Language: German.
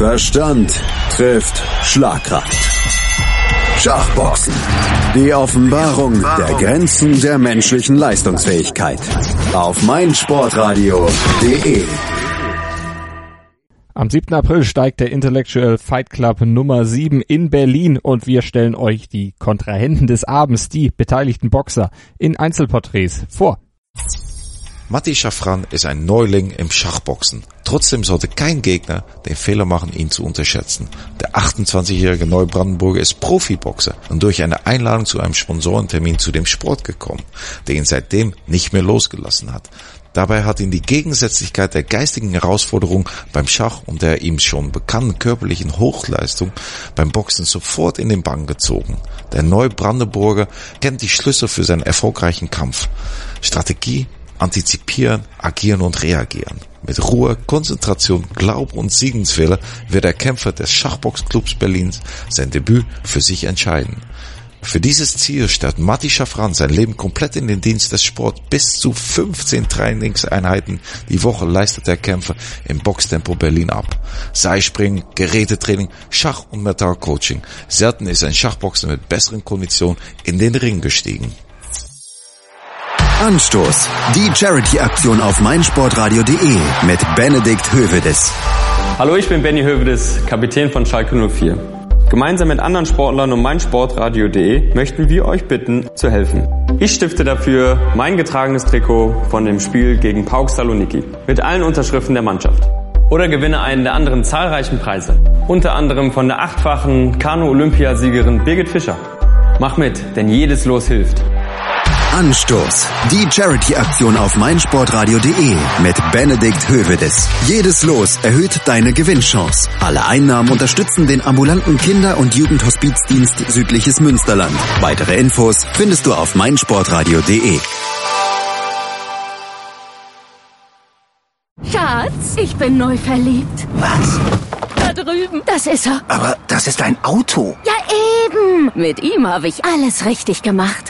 Verstand trifft Schlagkraft. Schachboxen. Die Offenbarung der Grenzen der menschlichen Leistungsfähigkeit. Auf meinsportradio.de. Am 7. April steigt der Intellectual Fight Club Nummer 7 in Berlin und wir stellen euch die Kontrahenten des Abends, die beteiligten Boxer, in Einzelporträts vor. Matti Schafran ist ein Neuling im Schachboxen. Trotzdem sollte kein Gegner den Fehler machen, ihn zu unterschätzen. Der 28-jährige Neubrandenburger ist Profiboxer und durch eine Einladung zu einem Sponsorentermin zu dem Sport gekommen, der ihn seitdem nicht mehr losgelassen hat. Dabei hat ihn die Gegensätzlichkeit der geistigen Herausforderung beim Schach und der ihm schon bekannten körperlichen Hochleistung beim Boxen sofort in den Bann gezogen. Der Neubrandenburger kennt die Schlüssel für seinen erfolgreichen Kampf. Strategie, antizipieren, agieren und reagieren. Mit Ruhe, Konzentration, Glaub und Siegenswille wird der Kämpfer des Schachboxclubs Berlins sein Debüt für sich entscheiden. Für dieses Ziel stellt Matti Schaffran sein Leben komplett in den Dienst des Sports. Bis zu 15 Trainingseinheiten die Woche leistet der Kämpfer im Boxtempo Berlin ab. Seilspringen, Gerätetraining, Schach- und Metallcoaching. Selten ist ein Schachboxer mit besseren Konditionen in den Ring gestiegen. Anstoß. Die Charity-Aktion auf meinsportradio.de mit Benedikt Hövedes. Hallo, ich bin Benny Hövedes, Kapitän von Schalke 04. Gemeinsam mit anderen Sportlern und meinsportradio.de möchten wir euch bitten, zu helfen. Ich stifte dafür mein getragenes Trikot von dem Spiel gegen Pauk Saloniki mit allen Unterschriften der Mannschaft. Oder gewinne einen der anderen zahlreichen Preise. Unter anderem von der achtfachen Kanu-Olympiasiegerin Birgit Fischer. Mach mit, denn jedes Los hilft. Anstoß. Die Charity-Aktion auf meinsportradio.de mit Benedikt Hövedes. Jedes Los erhöht deine Gewinnchance. Alle Einnahmen unterstützen den ambulanten Kinder- und Jugendhospizdienst Südliches Münsterland. Weitere Infos findest du auf meinsportradio.de. Schatz, ich bin neu verliebt. Was? Da drüben. Das ist er. Aber das ist ein Auto. Ja, eben. Mit ihm habe ich alles richtig gemacht.